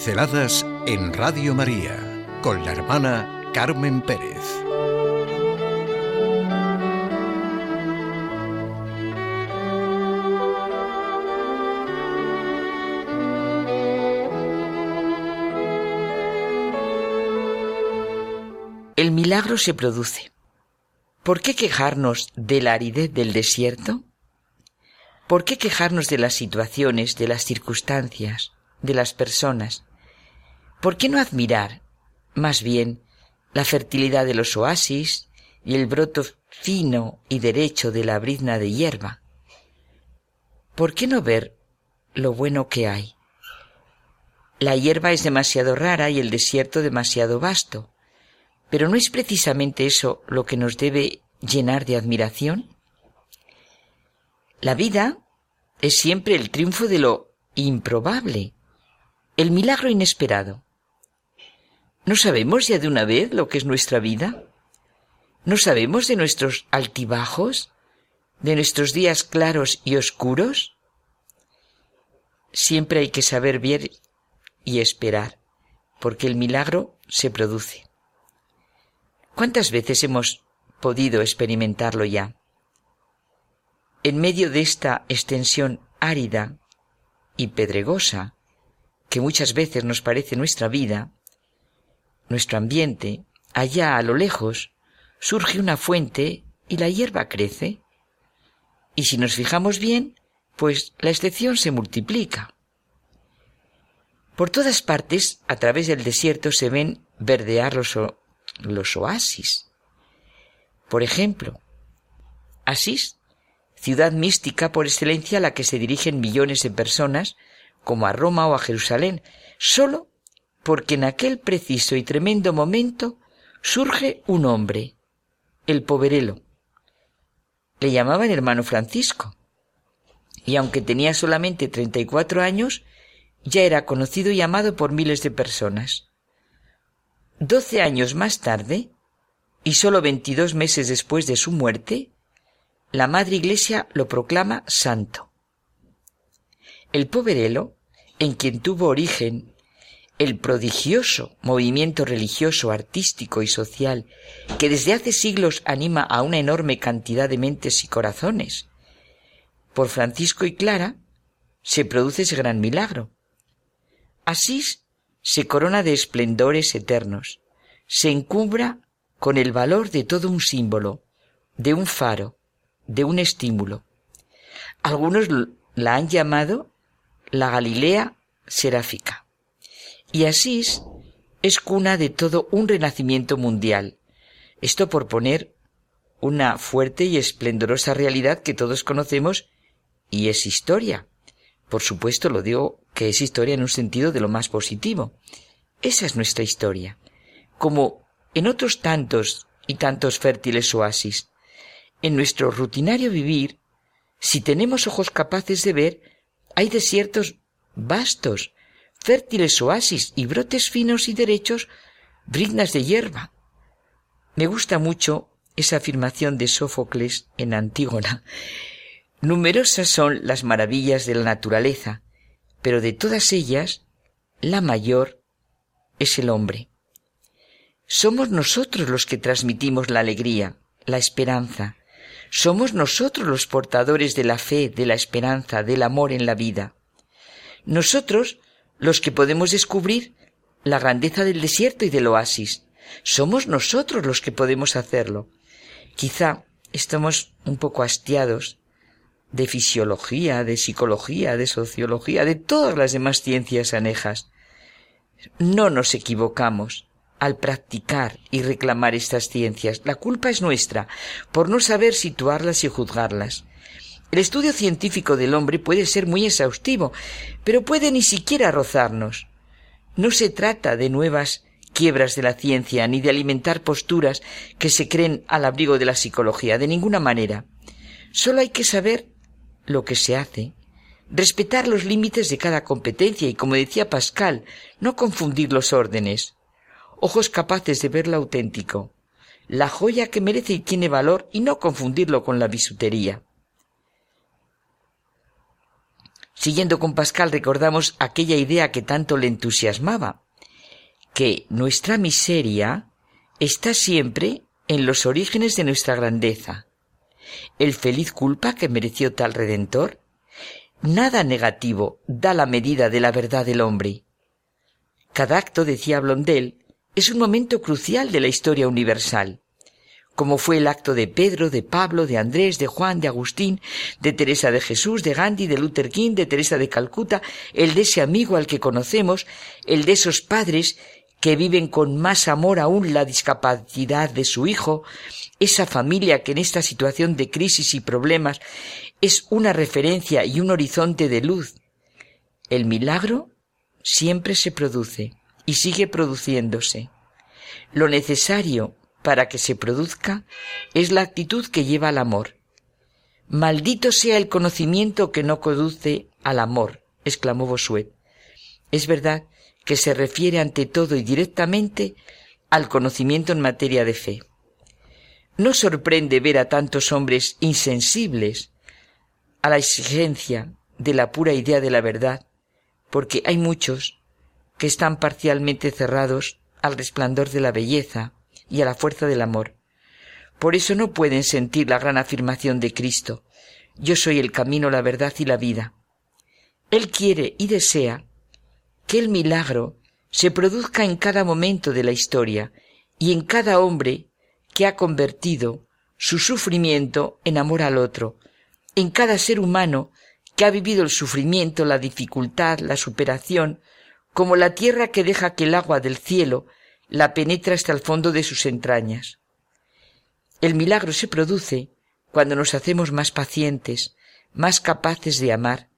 Pinceladas en Radio María con la hermana Carmen Pérez. El milagro se produce. ¿Por qué quejarnos de la aridez del desierto? ¿Por qué quejarnos de las situaciones, de las circunstancias, de las personas? ¿Por qué no admirar, más bien, la fertilidad de los oasis y el broto fino y derecho de la brizna de hierba? ¿Por qué no ver lo bueno que hay? La hierba es demasiado rara y el desierto demasiado vasto, pero ¿no es precisamente eso lo que nos debe llenar de admiración? La vida es siempre el triunfo de lo improbable, el milagro inesperado. ¿No sabemos ya de una vez lo que es nuestra vida? ¿No sabemos de nuestros altibajos? ¿De nuestros días claros y oscuros? Siempre hay que saber ver y esperar, porque el milagro se produce. ¿Cuántas veces hemos podido experimentarlo ya? en medio de esta extensión árida y pedregosa, que muchas veces nos parece nuestra vida, nuestro ambiente, allá a lo lejos, surge una fuente y la hierba crece. Y si nos fijamos bien, pues la excepción se multiplica. Por todas partes, a través del desierto, se ven verdear los, los oasis. Por ejemplo, Asís ciudad mística por excelencia a la que se dirigen millones de personas, como a Roma o a Jerusalén, solo porque en aquel preciso y tremendo momento surge un hombre, el poverelo. Le llamaban hermano Francisco, y aunque tenía solamente treinta y cuatro años, ya era conocido y amado por miles de personas. Doce años más tarde, y solo veintidós meses después de su muerte, la Madre Iglesia lo proclama santo. El poverelo, en quien tuvo origen el prodigioso movimiento religioso, artístico y social que desde hace siglos anima a una enorme cantidad de mentes y corazones, por Francisco y Clara se produce ese gran milagro. Asís se corona de esplendores eternos, se encumbra con el valor de todo un símbolo, de un faro, de un estímulo. Algunos la han llamado la Galilea seráfica. Y Asís es cuna de todo un renacimiento mundial. Esto por poner una fuerte y esplendorosa realidad que todos conocemos y es historia. Por supuesto lo digo que es historia en un sentido de lo más positivo. Esa es nuestra historia. Como en otros tantos y tantos fértiles oasis, en nuestro rutinario vivir, si tenemos ojos capaces de ver, hay desiertos vastos, fértiles oasis y brotes finos y derechos, briznas de hierba. Me gusta mucho esa afirmación de Sófocles en Antígona. Numerosas son las maravillas de la naturaleza, pero de todas ellas, la mayor es el hombre. Somos nosotros los que transmitimos la alegría, la esperanza, somos nosotros los portadores de la fe, de la esperanza, del amor en la vida. Nosotros los que podemos descubrir la grandeza del desierto y del oasis. Somos nosotros los que podemos hacerlo. Quizá estamos un poco hastiados de fisiología, de psicología, de sociología, de todas las demás ciencias anejas. No nos equivocamos al practicar y reclamar estas ciencias. La culpa es nuestra por no saber situarlas y juzgarlas. El estudio científico del hombre puede ser muy exhaustivo, pero puede ni siquiera rozarnos. No se trata de nuevas quiebras de la ciencia ni de alimentar posturas que se creen al abrigo de la psicología, de ninguna manera. Solo hay que saber lo que se hace, respetar los límites de cada competencia y, como decía Pascal, no confundir los órdenes ojos capaces de ver lo auténtico, la joya que merece y tiene valor y no confundirlo con la bisutería. Siguiendo con Pascal recordamos aquella idea que tanto le entusiasmaba, que nuestra miseria está siempre en los orígenes de nuestra grandeza. El feliz culpa que mereció tal redentor. Nada negativo da la medida de la verdad del hombre. Cada acto, decía Blondel, es un momento crucial de la historia universal como fue el acto de Pedro, de Pablo, de Andrés, de Juan, de Agustín, de Teresa de Jesús, de Gandhi, de Luther King, de Teresa de Calcuta, el de ese amigo al que conocemos, el de esos padres que viven con más amor aún la discapacidad de su hijo, esa familia que en esta situación de crisis y problemas es una referencia y un horizonte de luz. El milagro siempre se produce y sigue produciéndose. Lo necesario para que se produzca es la actitud que lleva al amor. Maldito sea el conocimiento que no conduce al amor, exclamó Bossuet. Es verdad que se refiere ante todo y directamente al conocimiento en materia de fe. No sorprende ver a tantos hombres insensibles a la exigencia de la pura idea de la verdad, porque hay muchos que están parcialmente cerrados al resplandor de la belleza, y a la fuerza del amor. Por eso no pueden sentir la gran afirmación de Cristo, yo soy el camino, la verdad y la vida. Él quiere y desea que el milagro se produzca en cada momento de la historia y en cada hombre que ha convertido su sufrimiento en amor al otro, en cada ser humano que ha vivido el sufrimiento, la dificultad, la superación, como la tierra que deja que el agua del cielo la penetra hasta el fondo de sus entrañas. El milagro se produce cuando nos hacemos más pacientes, más capaces de amar,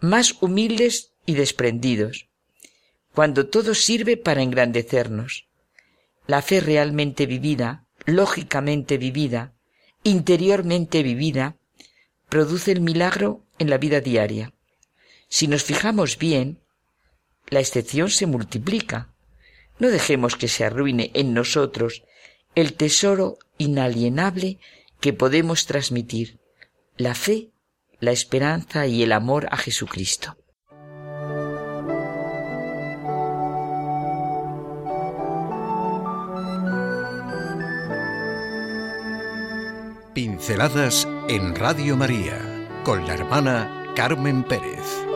más humildes y desprendidos, cuando todo sirve para engrandecernos. La fe realmente vivida, lógicamente vivida, interiormente vivida, produce el milagro en la vida diaria. Si nos fijamos bien, la excepción se multiplica. No dejemos que se arruine en nosotros el tesoro inalienable que podemos transmitir, la fe, la esperanza y el amor a Jesucristo. Pinceladas en Radio María con la hermana Carmen Pérez.